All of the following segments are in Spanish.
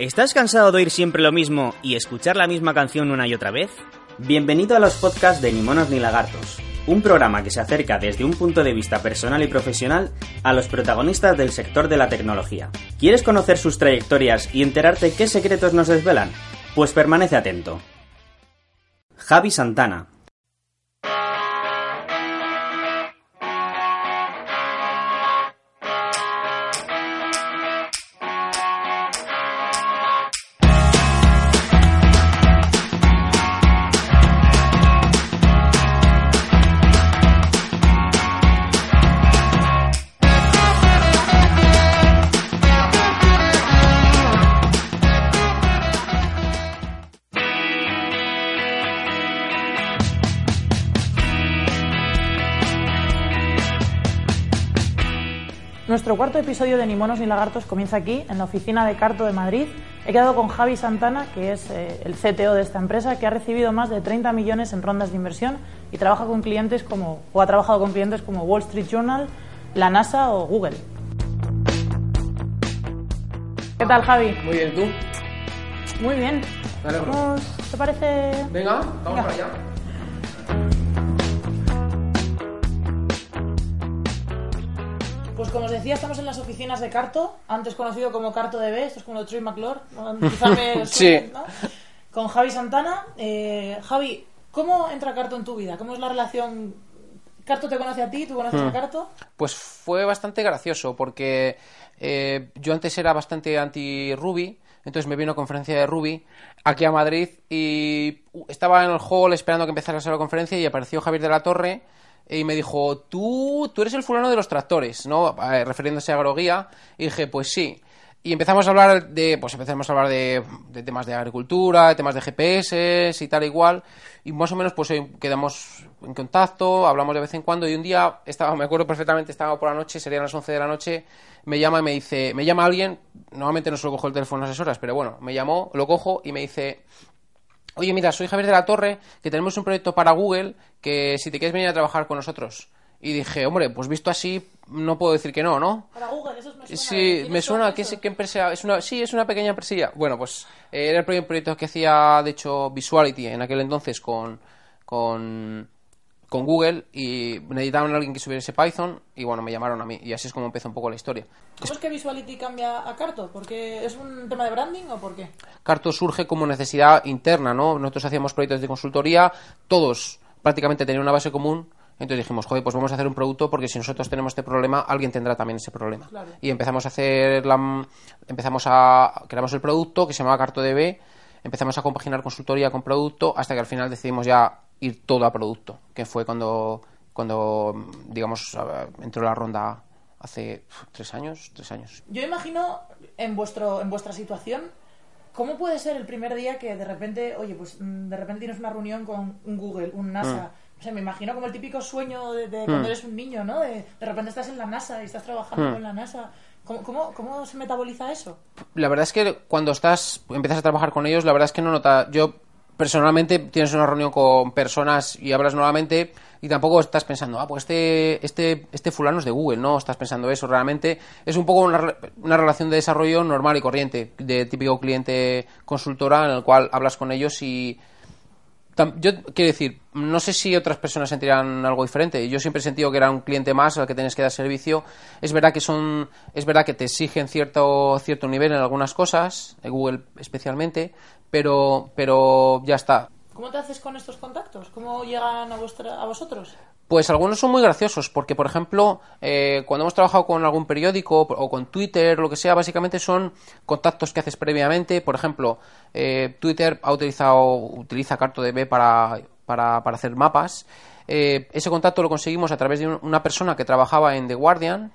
¿Estás cansado de oír siempre lo mismo y escuchar la misma canción una y otra vez? Bienvenido a los podcasts de Ni Monos ni Lagartos, un programa que se acerca desde un punto de vista personal y profesional a los protagonistas del sector de la tecnología. ¿Quieres conocer sus trayectorias y enterarte qué secretos nos desvelan? Pues permanece atento. Javi Santana, Nuestro cuarto episodio de Ni Monos ni Lagartos comienza aquí, en la oficina de Carto de Madrid. He quedado con Javi Santana, que es eh, el CTO de esta empresa, que ha recibido más de 30 millones en rondas de inversión y trabaja con clientes como, o ha trabajado con clientes como Wall Street Journal, la NASA o Google. ¿Qué tal, Javi? Muy bien, ¿tú? Muy bien. Me alegro. Vamos, ¿Te parece? Venga, vamos Venga. para allá. Pues como os decía, estamos en las oficinas de Carto, antes conocido como Carto DB, esto es como Troy McClure, Sí. suene, ¿no? Con Javi Santana. Eh, Javi, ¿cómo entra Carto en tu vida? ¿Cómo es la relación? ¿Carto te conoce a ti? ¿Tú conoces a Carto? Pues fue bastante gracioso porque eh, yo antes era bastante anti-Ruby, entonces me vino a conferencia de Ruby aquí a Madrid y uh, estaba en el hall esperando que empezara la conferencia y apareció Javier de la Torre y me dijo, tú, tú eres el fulano de los tractores, ¿no? Refiriéndose a Agroguía. Y dije, pues sí. Y empezamos a hablar de, pues empezamos a hablar de, temas de agricultura, de temas de GPS y tal igual. Y más o menos pues eh, quedamos en contacto, hablamos de vez en cuando y un día, estaba, me acuerdo perfectamente, estaba por la noche, serían las 11 de la noche, me llama y me dice, me llama alguien, normalmente no suelo cojo el teléfono a esas horas, pero bueno, me llamó, lo cojo y me dice, Oye, mira, soy Javier de la Torre, que tenemos un proyecto para Google, que si te quieres venir a trabajar con nosotros. Y dije, hombre, pues visto así, no puedo decir que no, ¿no? Para Google, eso me suena. Sí, ¿Quiénes me suena, qué empresa? Es una, sí, es una pequeña empresilla. Bueno, pues eh, era el primer proyecto que hacía, de hecho, Visuality en aquel entonces con, con, con Google y necesitaban a alguien que subiese Python y bueno, me llamaron a mí y así es como empezó un poco la historia. ¿Cómo es que Visuality cambia a Carto? ¿Porque es un tema de branding o por qué? Carto surge como necesidad interna, ¿no? Nosotros hacíamos proyectos de consultoría, todos prácticamente tenían una base común, entonces dijimos, joder, pues vamos a hacer un producto porque si nosotros tenemos este problema, alguien tendrá también ese problema. Claro. Y empezamos a hacer la, empezamos a creamos el producto que se llamaba CartoDB, empezamos a compaginar consultoría con producto hasta que al final decidimos ya ir todo a producto, que fue cuando cuando digamos entró la ronda hace tres años, tres años. Yo imagino en vuestro en vuestra situación cómo puede ser el primer día que de repente, oye, pues mm, de repente tienes una reunión con un Google, un NASA. O sea, me imagino como el típico sueño de, de cuando eres un niño, ¿no? De, de repente estás en la NASA y estás trabajando con la NASA. ¿Cómo, cómo, cómo se metaboliza eso? La verdad es que cuando estás empiezas a trabajar con ellos, la verdad es que no nota. Yo personalmente tienes una reunión con personas y hablas nuevamente y tampoco estás pensando, ah, pues este este este fulano es de Google, no estás pensando eso. Realmente es un poco una, una relación de desarrollo normal y corriente de típico cliente consultora en el cual hablas con ellos y Yo quiero decir, no sé si otras personas sentirán algo diferente. Yo siempre he sentido que era un cliente más al que tienes que dar servicio. Es verdad que son, es verdad que te exigen cierto cierto nivel en algunas cosas, en Google especialmente, pero pero ya está. ¿Cómo te haces con estos contactos? ¿Cómo llegan a, vuestra, a vosotros? Pues algunos son muy graciosos, porque por ejemplo, eh, cuando hemos trabajado con algún periódico o con Twitter, lo que sea, básicamente son contactos que haces previamente. Por ejemplo, eh, Twitter ha utilizado, utiliza CartoDB para, para, para hacer mapas. Eh, ese contacto lo conseguimos a través de un- una persona que trabajaba en The Guardian.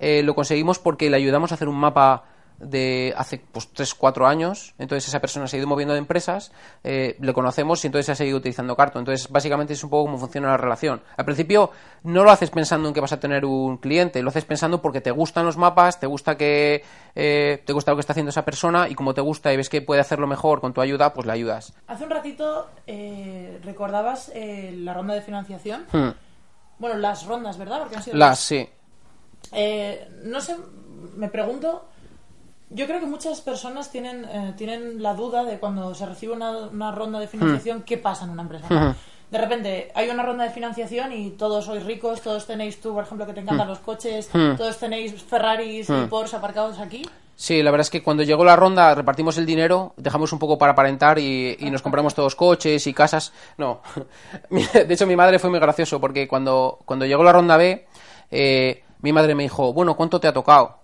Lo conseguimos porque le ayudamos a hacer un mapa de hace pues 3 4 años entonces esa persona se ha ido moviendo de empresas eh, le conocemos y entonces ha seguido utilizando Carto entonces básicamente es un poco cómo funciona la relación al principio no lo haces pensando en que vas a tener un cliente lo haces pensando porque te gustan los mapas te gusta que eh, te gusta lo que está haciendo esa persona y como te gusta y ves que puede hacerlo mejor con tu ayuda pues le ayudas Hace un ratito eh, recordabas eh, la ronda de financiación. Hmm. Bueno, las rondas, ¿verdad? Porque han sido las sí Eh, no sé, me pregunto Yo creo que muchas personas tienen, eh, tienen la duda de cuando se recibe una, una ronda de financiación, ¿qué pasa en una empresa? Ujú. De repente hay una ronda de financiación y todos sois ricos, todos tenéis tú, por ejemplo, que te encantan los coches, Hmm. todos tenéis Ferraris y Porsche aparcados aquí. Sí, la verdad es que cuando llegó la ronda repartimos el dinero, dejamos un poco para aparentar y, y nos compramos todos coches y casas. No, de hecho mi madre fue muy gracioso porque cuando, cuando llegó la ronda B, eh, mi madre me dijo, bueno, ¿cuánto te ha tocado?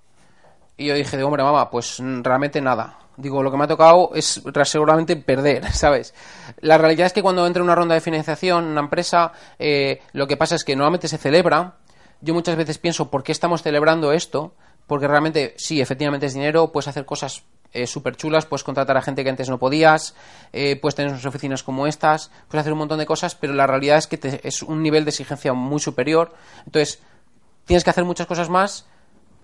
Y yo dije, hombre, mamá, pues realmente nada. Digo, lo que me ha tocado es seguramente perder, ¿sabes? La realidad es que cuando entra una ronda de financiación, una empresa, eh, lo que pasa es que normalmente se celebra. Yo muchas veces pienso, ¿por qué estamos celebrando esto? Porque realmente, sí, efectivamente es dinero, puedes hacer cosas súper chulas, puedes contratar a gente que antes no podías, eh, puedes tener unas oficinas como estas, puedes hacer un montón de cosas, pero la realidad es que te- es un nivel de exigencia muy superior. Entonces, tienes que hacer muchas cosas más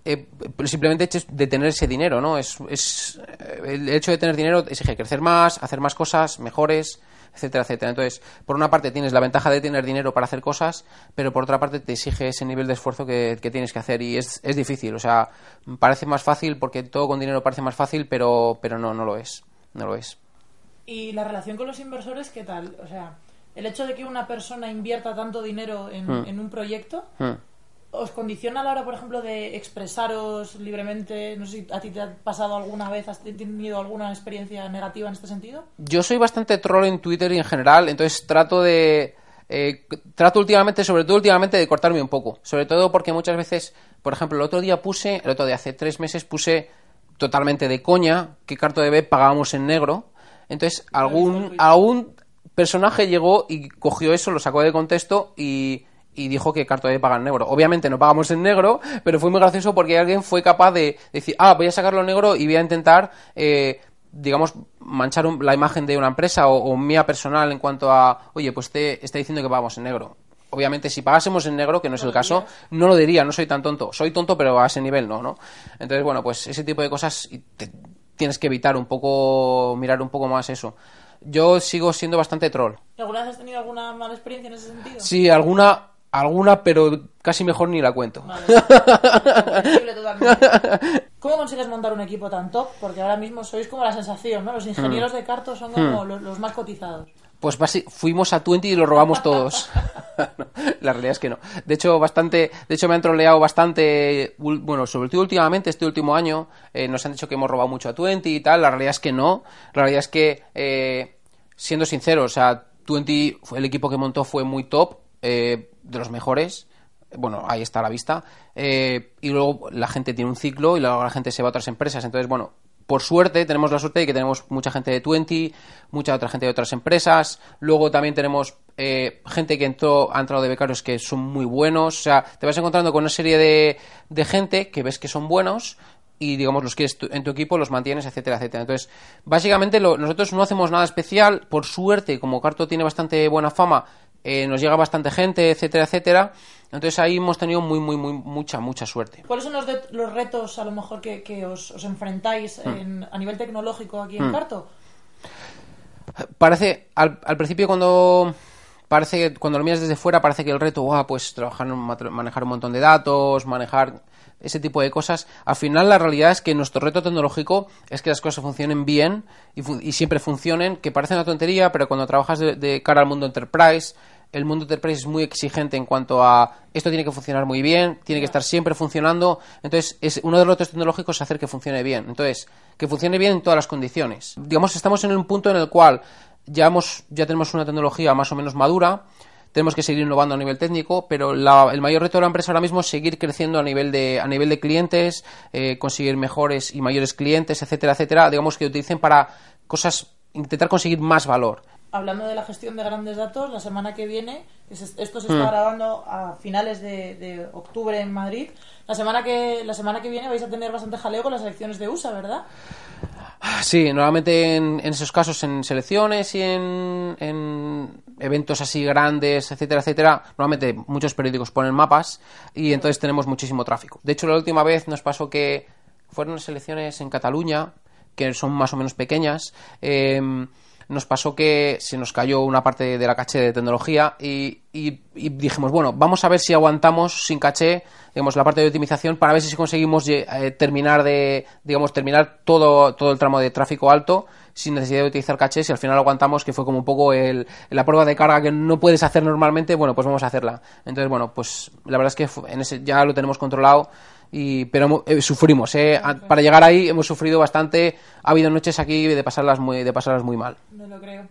eh, pero simplemente de tener ese dinero, ¿no? Es, es eh, el hecho de tener dinero exige crecer más, hacer más cosas mejores, etcétera, etcétera. Entonces, por una parte tienes la ventaja de tener dinero para hacer cosas, pero por otra parte te exige ese nivel de esfuerzo que, que tienes que hacer y es, es difícil. O sea, parece más fácil porque todo con dinero parece más fácil, pero, pero no, no lo es. No lo es. Y la relación con los inversores, ¿qué tal? O sea, el hecho de que una persona invierta tanto dinero en, Hmm. en un proyecto, Hmm. ¿Os condiciona a la hora, por ejemplo, de expresaros libremente? No sé si a ti te ha pasado alguna vez, has tenido alguna experiencia negativa en este sentido. Yo soy bastante troll en Twitter y en general, entonces trato de... eh, trato últimamente, sobre todo últimamente, de cortarme un poco. Sobre todo porque muchas veces, por ejemplo, el otro día puse, el otro día hace tres meses puse totalmente de coña que Carto de B pagábamos en negro. Entonces algún, algún personaje llegó y cogió eso, lo sacó de contexto y, y dijo que Carto de B paga en negro. Obviamente no pagamos en negro, pero fue muy gracioso porque alguien fue capaz de decir, ah, voy a sacarlo en negro y voy a intentar... eh, digamos, manchar un- la imagen de una empresa o, o mía personal en cuanto a, oye, pues te está diciendo que pagamos en negro. Obviamente, si pagásemos en negro, que no es el caso, no lo diría, no soy tan tonto. Soy tonto, pero a ese nivel no, ¿no? Entonces, bueno, pues ese tipo de cosas te- tienes que evitar un poco, mirar un poco más eso. Yo sigo siendo bastante troll. ¿Y ¿Alguna vez has tenido alguna mala experiencia en ese sentido? Sí, alguna, alguna, pero casi mejor ni la cuento. Vale. ¿Cómo consigues montar un equipo tan top? Porque ahora mismo sois como la sensación, ¿no? Los ingenieros de carto son como los, los más cotizados. Pues fuimos a Twenty y lo robamos todos. No, la realidad es que no. De hecho, bastante, de hecho me han troleado bastante, bueno, sobre todo últimamente, este último año, eh, nos han dicho que hemos robado mucho a Twenty y tal. La realidad es que no. La realidad es que, eh, siendo sinceros, o sea, Twenty, el equipo que montó fue muy top, eh, de los mejores. Bueno, ahí está a la vista. Eh, y luego la gente tiene un ciclo y luego la gente se va a otras empresas. Entonces, bueno, por suerte, tenemos la suerte de que tenemos mucha gente de Twenty, mucha otra gente de otras empresas. Luego también tenemos eh, gente que entró, ha entrado de becarios que son muy buenos. O sea, te vas encontrando con una serie de, de gente que ves que son buenos y, digamos, los quieres en tu equipo, los mantienes, etcétera, etcétera. Entonces, básicamente, lo- nosotros no hacemos nada especial. Por suerte, como Carto tiene bastante buena fama, eh, nos llega bastante gente, etcétera, etcétera. Entonces, ahí hemos tenido muy, muy, muy, mucha, mucha suerte. ¿Cuáles son los, de- los retos, a lo mejor, que, que os, os enfrentáis en- a nivel tecnológico aquí en Carto? Parece, al, al principio cuando parece que cuando lo miras desde fuera parece que el reto, guau, pues trabajar manejar un montón de datos, manejar ese tipo de cosas. Al final la realidad es que nuestro reto tecnológico es que las cosas funcionen bien y, y siempre funcionen, que parece una tontería, pero cuando trabajas de, de cara al mundo enterprise, el mundo enterprise es muy exigente en cuanto a esto tiene que funcionar muy bien, tiene que estar siempre funcionando. Entonces, es uno de los retos tecnológicos es hacer que funcione bien. Entonces, que funcione bien en todas las condiciones. Digamos, estamos en un punto en el cual ya, hemos, ya tenemos una tecnología más o menos madura, tenemos que seguir innovando a nivel técnico, pero la- el mayor reto de la empresa ahora mismo es seguir creciendo a nivel de, a nivel de clientes, eh, conseguir mejores y mayores clientes, etcétera, etcétera, digamos que utilicen para cosas, intentar conseguir más valor. Hablando de la gestión de grandes datos, la semana que viene, esto se Hmm. está grabando a finales de, de octubre en Madrid, la semana, que, la semana que viene vais a tener bastante jaleo con las elecciones de USA, ¿verdad? Sí, normalmente en, en esos casos, en selecciones y en, en eventos así grandes, etcétera, etcétera, normalmente muchos periódicos ponen mapas y entonces tenemos muchísimo tráfico. De hecho, la última vez nos pasó que fueron las elecciones en Cataluña, que son más o menos pequeñas. eh, nos pasó que se nos cayó una parte de la caché de tecnología y, y- y dijimos, bueno, vamos a ver si aguantamos sin caché, digamos, la parte de optimización para ver si conseguimos eh, terminar de, digamos, terminar todo, todo el tramo de tráfico alto sin necesidad de utilizar caché. Si al final aguantamos, que fue como un poco el, la prueba de carga que no puedes hacer normalmente, bueno, pues vamos a hacerla. Entonces, bueno, pues la verdad es que en ese, ya lo tenemos controlado. Y, pero eh, sufrimos, ¿eh? Para llegar ahí hemos sufrido bastante. Ha habido noches aquí de pasarlas muy, de pasarlas muy mal. No lo creo.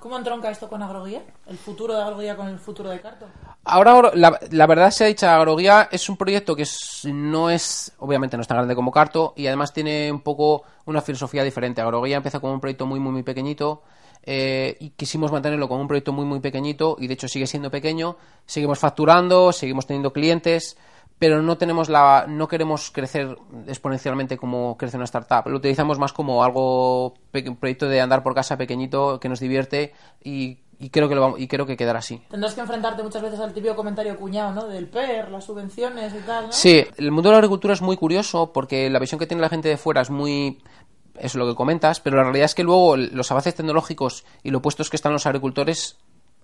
¿Cómo entronca esto con Agroguía? ¿El futuro de Agroguía con el futuro de Carto? Ahora, la, la verdad se ha dicho, Agroguía es un proyecto que es- no es, obviamente no es tan grande como Carto y además tiene un poco una filosofía diferente. Agroguía empezó como un proyecto muy, muy, muy pequeñito eh, y quisimos mantenerlo como un proyecto muy, muy pequeñito y de hecho sigue siendo pequeño. Seguimos facturando, seguimos teniendo clientes, pero no tenemos la, no queremos crecer exponencialmente como crece una startup. Lo utilizamos más como algo, un proyecto de andar por casa pequeñito que nos divierte y, y creo que lo vamos- y creo que quedará así. Tendrás que enfrentarte muchas veces al típico comentario cuñado, ¿no? Del PER, las subvenciones y tal, ¿no? Sí, el mundo de la agricultura es muy curioso porque la visión que tiene la gente de fuera es muy es lo que comentas, pero la realidad es que luego los avances tecnológicos y lo puestos que están los agricultores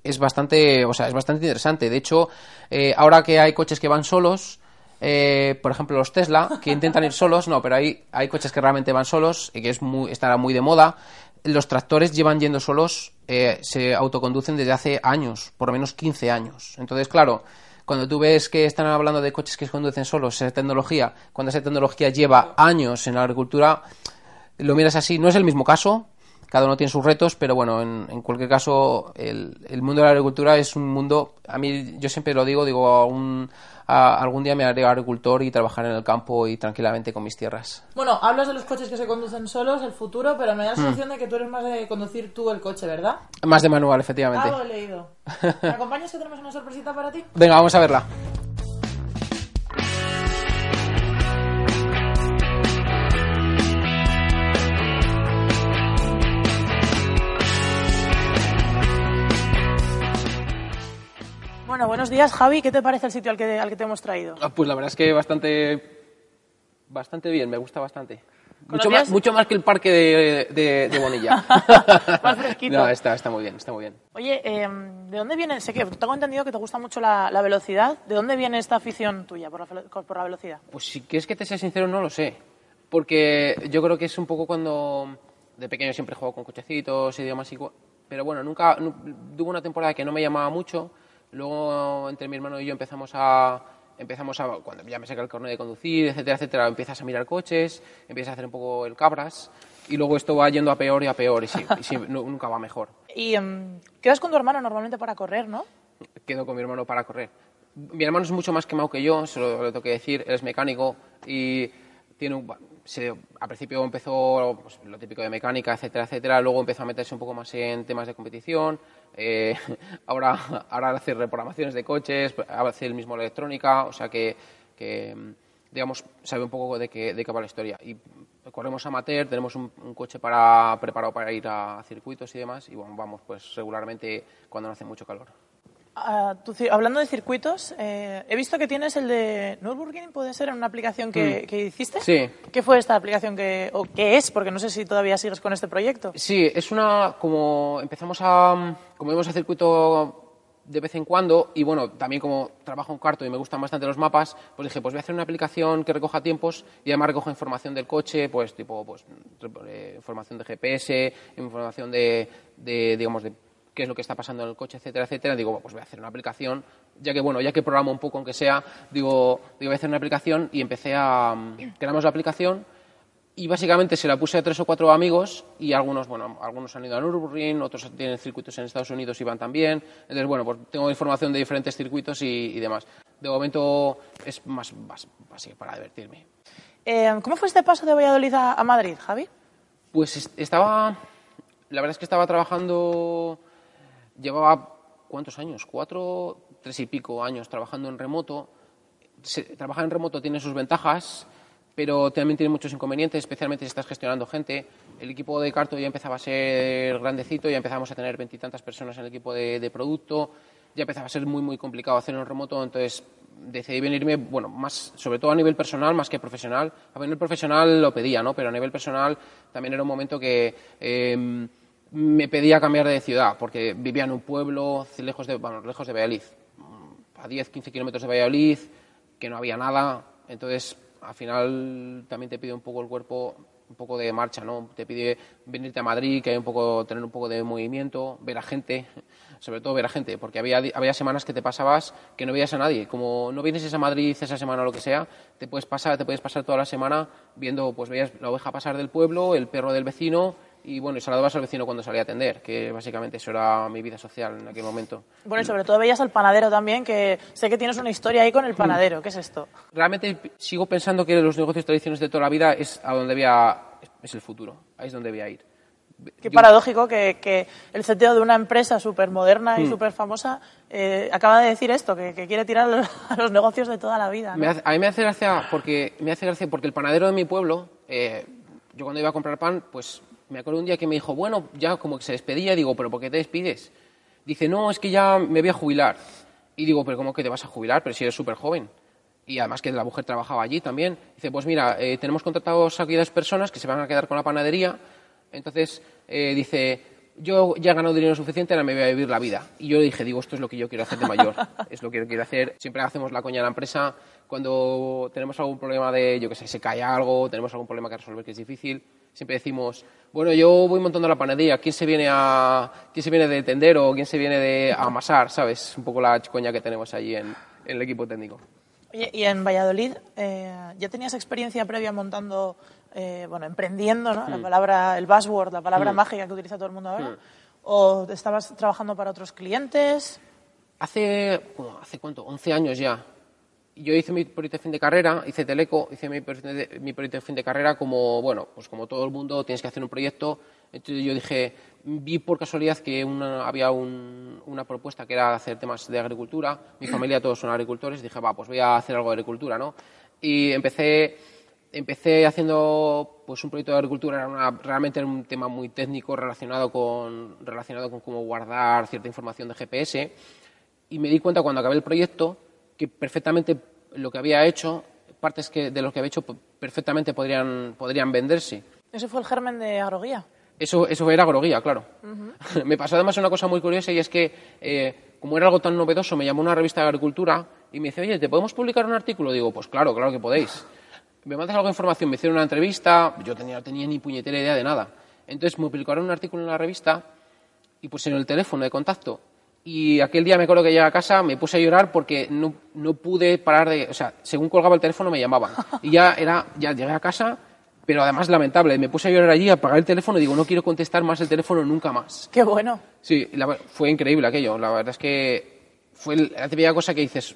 es bastante, o sea, es bastante interesante. De hecho, eh, ahora que hay coches que van solos, eh, por ejemplo los Tesla, que intentan ir solos, no, pero hay, hay coches que realmente van solos y que es muy, estará muy de moda. Los tractores llevan yendo solos, eh, se autoconducen desde hace años, por lo menos 15 años. Entonces, claro, cuando tú ves que están hablando de coches que se conducen solos, esa tecnología, cuando esa tecnología lleva años en la agricultura, lo miras así. No es el mismo caso, cada uno tiene sus retos, pero bueno, en, en cualquier caso, el, el mundo de la agricultura es un mundo, a mí yo siempre lo digo, digo, un- a- algún día me haré agricultor y trabajar en el campo y tranquilamente con mis tierras. Bueno, hablas de los coches que se conducen solos, el futuro, pero me da la Hmm. sensación de que tú eres más de conducir tú el coche, ¿verdad? Más de manual, efectivamente. Algo he leído. ¿Me acompañas que tenemos una sorpresita para ti? Venga, vamos a verla. Bueno, buenos días, Javi. ¿Qué te parece el sitio al que, al que te hemos traído? Ah, Pues la verdad es que bastante, bastante bien, me gusta bastante. Mucho más, mucho más que el parque de, de, de Bonilla. Más fresquito. No, está, está muy bien, está muy bien. Oye, eh, ¿de dónde viene? Sé que tengo entendido que te gusta mucho la, la velocidad. ¿De dónde viene esta afición tuya por la, velo- por la velocidad? Pues si quieres que te sea sincero, no lo sé. Porque yo creo que es un poco cuando de pequeño siempre he jugado con cochecitos y demás. Pero bueno, nunca nu- tuve una temporada que no me llamaba mucho. Luego entre mi hermano y yo empezamos a empezamos a cuando ya me saca el carnet de conducir, etcétera, etcétera, empiezas a mirar coches, empiezas a hacer un poco el cabras y luego esto va yendo a peor y a peor y, sí, y sí, nu- nunca va mejor. Y em, quedas con tu hermano normalmente para correr, ¿no? quedo con mi hermano para correr. Mi hermano es mucho más quemado que yo, se lo, lo tengo que decir, él es mecánico y tiene un, se- al principio empezó pues, lo típico de mecánica, etcétera, etcétera, luego empezó a meterse un poco más en temas de competición, eh, ahora, ahora hace reprogramaciones de coches, hace el mismo electrónica, o sea que, que, digamos, sabe un poco de qué, de qué va la historia. Y corremos amateur, tenemos un, un coche para, preparado para ir a circuitos y demás, y bueno, vamos pues regularmente cuando no hace mucho calor. Ah, tú hablando de circuitos, eh, he visto que tienes el de Nürburgring, ¿puede ser? En una aplicación que, que hiciste. Mm. Sí. ¿Qué fue esta aplicación que, o qué es? Porque no sé si todavía sigues con este proyecto. Sí, es una como empezamos a como vamos a circuito de vez en cuando y bueno, también como trabajo en carto y me gustan bastante los mapas, pues dije, pues voy a hacer una aplicación que recoja tiempos y además recoja información del coche, pues tipo pues eh, información de GPS, información de, de digamos de qué es lo que está pasando en el coche, etcétera, etcétera. Digo, pues voy a hacer una aplicación, ya que bueno, ya que programo un poco aunque sea, digo, digo voy a hacer una aplicación y empecé a creamos la aplicación y básicamente se la puse a tres o cuatro amigos y algunos, bueno, algunos han ido a Nürburgring, otros tienen circuitos en Estados Unidos y van también. Entonces, bueno, pues tengo información de diferentes circuitos y, y demás. De momento es más, más para divertirme. Eh, ¿Cómo fue este paso de Valladolid a, a Madrid, Javi? Pues est- estaba, la verdad es que estaba trabajando, llevaba, ¿cuántos años? Cuatro, tres y pico años trabajando en remoto. Trabajar en remoto tiene sus ventajas, pero también tiene muchos inconvenientes, especialmente si estás gestionando gente. El equipo de Carto ya empezaba a ser grandecito, ya empezamos a tener veintitantas personas en el equipo de, de producto, ya empezaba a ser muy, muy complicado hacerlo en remoto, entonces decidí venirme, bueno, más, sobre todo a nivel personal más que profesional. A nivel profesional lo pedía, ¿no? Pero a nivel personal también era un momento que eh, me pedía cambiar de ciudad, porque vivía en un pueblo lejos de, bueno, lejos de Valladolid, a 10, 15 kilómetros de Valladolid, que no había nada. Entonces, al final también te pide un poco el cuerpo un poco de marcha, ¿no? Te pide venirte a Madrid, que hay un poco, tener un poco de movimiento, ver a gente, sobre todo ver a gente, porque había, había semanas que te pasabas que no veías a nadie. Como no vienes a Madrid esa semana o lo que sea, te puedes pasar, te puedes pasar toda la semana viendo, pues veías la oveja pasar del pueblo, el perro del vecino, y bueno, y saludabas al vecino cuando salía a atender, que básicamente eso era mi vida social en aquel momento. Bueno, y sobre todo veías al panadero también, que sé que tienes una historia ahí con el panadero. ¿Qué es esto? Realmente sigo pensando que los negocios tradicionales de toda la vida es a donde voy a, es el futuro, ahí es donde voy a ir. Qué paradójico que, que, el CTO de una empresa súper moderna y mm. súper famosa eh, acaba de decir esto, que, quiere tirar a los negocios de toda la vida. a mí me hace gracia porque, me hace gracia porque el panadero de mi pueblo, eh, yo cuando iba a comprar pan, pues me acuerdo un día que me dijo, bueno, ya como que se despedía, digo, ¿pero por qué te despides? Dice, no, es que ya me voy a jubilar. Y digo, ¿pero cómo que te vas a jubilar? Pero si eres súper joven. Y además que la mujer trabajaba allí también. Dice, pues mira, eh, tenemos contratados a aquellas personas que se van a quedar con la panadería. Entonces, eh, dice, yo ya he ganado dinero suficiente, ahora me voy a vivir la vida. Y yo le dije, digo, esto es lo que yo quiero hacer de mayor. es lo que quiero hacer. Siempre hacemos la coña a la empresa cuando tenemos algún problema de, yo qué sé, se cae algo, tenemos algún problema que resolver que es difícil Siempre decimos, bueno, yo voy montando la panadería, ¿quién se viene a, quién se viene de tender o quién se viene de amasar? ¿Sabes? Un poco la chicoña que tenemos allí en, el equipo técnico. Oye, y en Valladolid, eh, ¿ya tenías experiencia previa montando, eh, bueno, emprendiendo, ¿no? La mm. palabra, el buzzword, la palabra mm. mágica que utiliza todo el mundo ahora. Mm. ¿O estabas trabajando para otros clientes? Hace, ¿hace cuánto? 11 años ya yo hice mi proyecto de fin de carrera, hice Teleco, hice mi proyecto, de, mi proyecto de fin de carrera como, bueno, pues como todo el mundo tienes que hacer un proyecto. Entonces yo dije, vi por casualidad que había una propuesta que era hacer temas de agricultura. Mi familia todos son agricultores. Dije, va, pues voy a hacer algo de agricultura, ¿no? Y empecé, empecé haciendo pues un proyecto de agricultura, era realmente era un tema muy técnico relacionado con, relacionado con cómo guardar cierta información de GPS. Y me di cuenta cuando acabé el proyecto que perfectamente lo que había hecho, partes que, de lo que había hecho perfectamente podrían, podrían venderse. ¿Ese fue el germen de agroguía? Eso, eso era agroguía, claro. me pasó además una cosa muy curiosa y es que, eh, como era algo tan novedoso, me llamó una revista de agricultura y me dice, oye, ¿te podemos publicar un artículo? Digo, pues claro, claro que podéis. Me mandas algo de información, me hicieron una entrevista, yo tenía, no tenía ni puñetera idea de nada. Entonces me publicaron un artículo en la revista y puse en el teléfono de contacto y aquel día me acuerdo que llegué a casa, me puse a llorar porque no, no pude parar de... O sea, según colgaba el teléfono me llamaban. Y ya era, ya llegué a casa, pero además lamentable. Me puse a llorar allí, a apagar el teléfono y digo, no quiero contestar más el teléfono nunca más. Qué bueno. Sí, fue increíble aquello. La verdad es que fue la típica cosa que dices,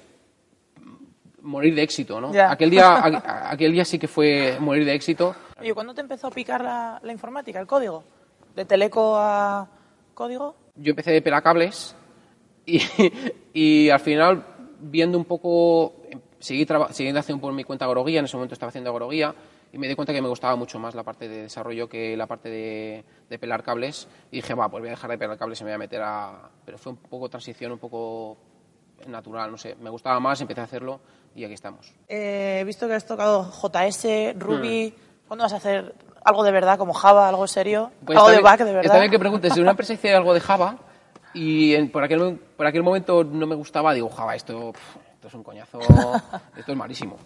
morir de éxito, ¿no? Aquel día, aquel día sí que fue morir de éxito. Oye, ¿cuándo te empezó a picar la, la informática, el código? ¿De teleco a código? Yo empecé de pelacables y, al final, viendo un poco, seguí siguiendo haciendo por mi cuenta agroguía, en ese momento estaba haciendo agroguía, y me di cuenta que me gustaba mucho más la parte de desarrollo que la parte de, pelar cables. Y dije, va, pues voy a dejar de pelar cables y me voy a meter a... Pero fue un poco transición, un poco natural, no sé. Me gustaba más, empecé a hacerlo y aquí estamos. Eh, he visto que has tocado JS, Ruby. Hmm. ¿Cuándo vas a hacer algo de verdad, como Java, algo serio? Pues algo de back, de verdad. Está bien que preguntes. Si una empresa dice algo de Java, y por, aquel, por aquel momento no me gustaba, digo, Java, esto, esto es un coñazo, esto es malísimo.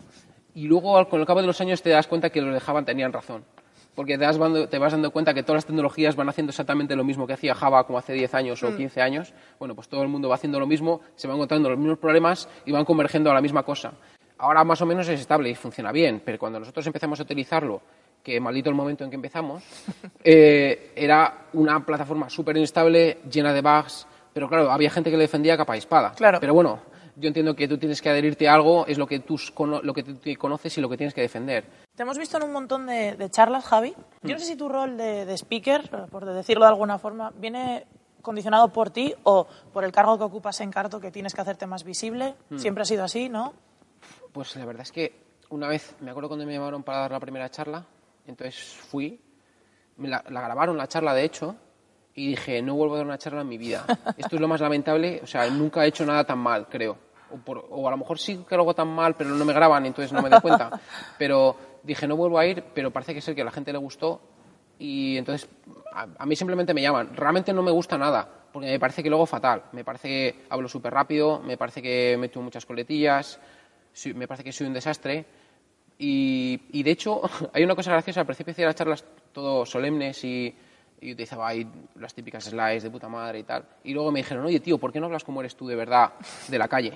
Y luego, con el cabo de los años, te das cuenta que los de Java tenían razón. Porque te, das, te vas dando cuenta que todas las tecnologías van haciendo exactamente lo mismo que hacía Java como hace 10 años o 15 mm. años. Bueno, pues todo el mundo va haciendo lo mismo, se van encontrando los mismos problemas y van convergiendo a la misma cosa. Ahora más o menos es estable y funciona bien, pero cuando nosotros empezamos a utilizarlo que maldito el momento en que empezamos, eh, era una plataforma súper inestable, llena de bugs, pero claro, había gente que le defendía capa y espada. Claro. Pero bueno, yo entiendo que tú tienes que adherirte a algo, es lo que tú, lo que tú conoces y lo que tienes que defender. Te hemos visto en un montón de, charlas, Javi. Yo no sé si tu rol de, speaker, por decirlo de alguna forma, viene condicionado por ti o por el cargo que ocupas en Carto que tienes que hacerte más visible. Hmm. Siempre ha sido así, ¿no? Pues la verdad es que una vez, me acuerdo cuando me llamaron para dar la primera charla, entonces fui, me la, grabaron la charla de hecho, y dije, no vuelvo a dar una charla en mi vida. Esto es lo más lamentable, o sea, nunca he hecho nada tan mal, creo. O, a lo mejor sí que lo hago tan mal, pero no me graban, entonces no me doy cuenta. Pero dije, no vuelvo a ir, pero parece que es el que a la gente le gustó y entonces a, a mí simplemente me llaman. Realmente no me gusta nada, porque me parece que luego fatal. Me parece que hablo súper rápido, me parece que meto muchas coletillas, me parece que soy un desastre. Y, y, de hecho, hay una cosa graciosa. Al principio hacía las charlas todo solemnes y, y utilizaba ahí las típicas slides de puta madre y tal. Y luego me dijeron, oye, tío, ¿por qué no hablas como eres tú de verdad de la calle?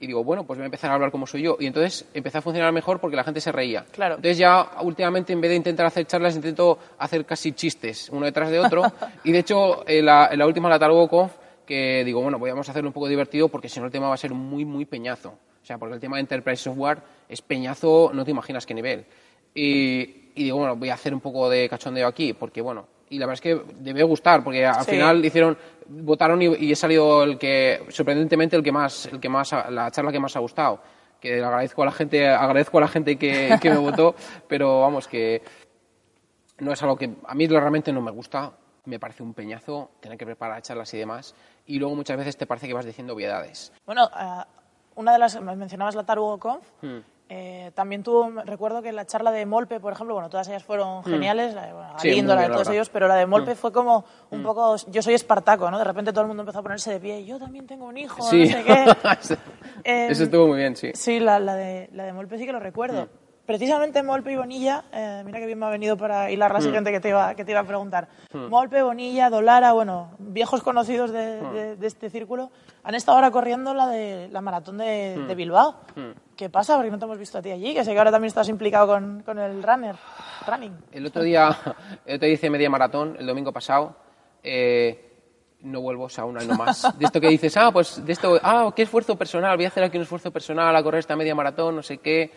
Y digo, bueno, pues voy a empezar a hablar como soy yo. Y entonces empecé a funcionar mejor porque la gente se reía. Claro. Entonces ya últimamente, en vez de intentar hacer charlas, intento hacer casi chistes, uno detrás de otro. y de hecho, en la, en la última la Conf, que digo, bueno, vamos a hacerlo un poco divertido porque si no el tema va a ser muy, muy peñazo. O sea, porque el tema de Enterprise Software es peñazo, no te imaginas qué nivel. Y, y digo, bueno, voy a hacer un poco de cachondeo aquí, porque bueno, y la verdad es que debe gustar, porque al Sí. final hicieron, votaron y, y he salido el que, sorprendentemente, el que más, el que más, ha- la charla que más ha gustado. Que le agradezco a la gente, agradezco a la gente que, que me votó, pero vamos, que no es algo que a mí realmente no me gusta, me parece un peñazo tener que preparar charlas y demás, y luego muchas veces te parece que vas diciendo obviedades. Bueno, eh, una de las, mencionabas la Tarugo Conf, Hmm. eh, también tú, recuerdo que la charla de Molpe, por ejemplo, bueno, todas ellas fueron geniales, la de bueno, Hmm. Sí, Galindo, muy la de la todos verdad. Hmm. ellos, pero la de Molpe fue como un poco, yo soy Espartaco, ¿no? De repente todo el mundo empezó a ponerse de pie, yo también tengo un hijo, Sí, no sé qué. Eso- Eh, eso estuvo muy bien, sí. Sí, la, la de, la de Molpe sí que lo recuerdo. Precisamente Molpe y Bonilla, eh, mira que bien me ha venido para hilar la siguiente que te iba, que te iba a preguntar. Molpe, Bonilla, Dolara, bueno, viejos conocidos de, Hmm. de- de este círculo, han estado ahora corriendo la de la maratón de, de Bilbao. ¿Qué pasa? Porque no te hemos visto a ti allí, que sé que ahora también estás implicado con, con el runner, running. El otro día, el otro día hice media maratón, el domingo pasado. eh, no vuelvo, o sea, una y no más. De esto que dices, ah, pues de esto, ah, qué esfuerzo personal, voy a hacer aquí un esfuerzo personal a correr esta media maratón, no sé qué.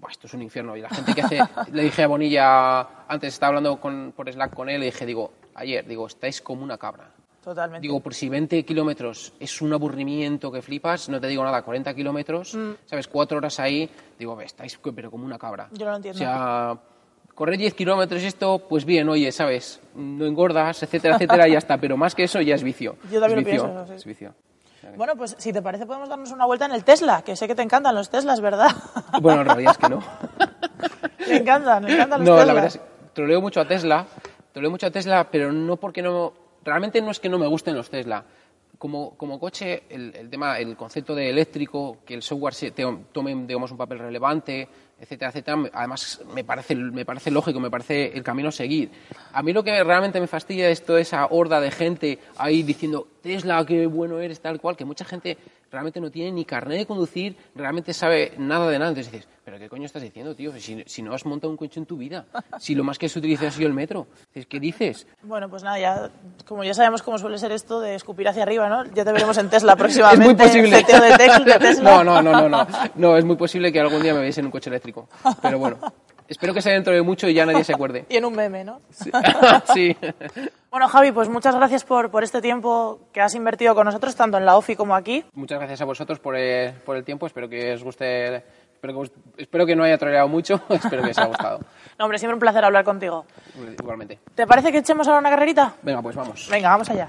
Buah, esto es un infierno. Y la gente que hace, le dije a Bonilla, antes estaba hablando con, por Slack con él, le dije, digo, ayer, digo, estáis como una cabra. Totalmente. Digo, por si 20 kilómetros es un aburrimiento que flipas, no te digo nada, 40 kilómetros, ¿sabes? Cuatro horas ahí, digo, estáis pero como una cabra. Yo no lo entiendo. O sea, correr 10 kilómetros esto, pues bien, oye, ¿sabes? No engordas, etcétera, etcétera, y ya está. Pero más que eso ya es vicio. Yo también es lo pienso, sí. Es vicio. Bueno, pues si te parece podemos darnos una vuelta en el Tesla, que sé que te encantan los Teslas, ¿verdad? Bueno, en realidad es que no. me encantan, me encantan los No, Teslas. la verdad es que troleo mucho a Tesla, troleo mucho a Tesla, pero no porque no... Realmente no es que no me gusten los Tesla. Como, como coche, el, el tema, el concepto de eléctrico, que el software se- te- tome, digamos, un papel relevante, etcétera, etcétera, además me parece, me parece lógico, me parece el camino a seguir. A mí lo que realmente me fastidia es toda esa horda de gente ahí diciendo, Tesla, qué bueno eres, tal cual, que mucha gente realmente no tiene ni carnet de conducir, realmente sabe nada de nada. Entonces dices, ¿pero qué coño estás diciendo, tío? Si, si no has montado un coche en tu vida, si lo más que has utilizado ha sido el metro. Dices, ¿qué dices? Bueno, pues nada, ya, como ya sabemos cómo suele ser esto de escupir hacia arriba, ¿no? Ya te veremos en Tesla próximamente. es muy posible. De Tesla. No, no, no, no, no. No, es muy posible que algún día me veáis en un coche eléctrico. Pero bueno, espero que sea dentro de mucho y ya nadie se acuerde. Y en un meme, ¿no? Sí. Bueno, Javi, pues muchas gracias por, por este tiempo que has invertido con nosotros, tanto en la OFI como aquí. Muchas gracias a vosotros por, eh, por el tiempo. Espero que os guste. Espero que, os- espero que no haya troleado mucho. espero que os haya gustado. No, hombre, siempre un placer hablar contigo. Igualmente. ¿Te parece que echemos ahora una carrerita? Venga, pues vamos. Venga, vamos allá.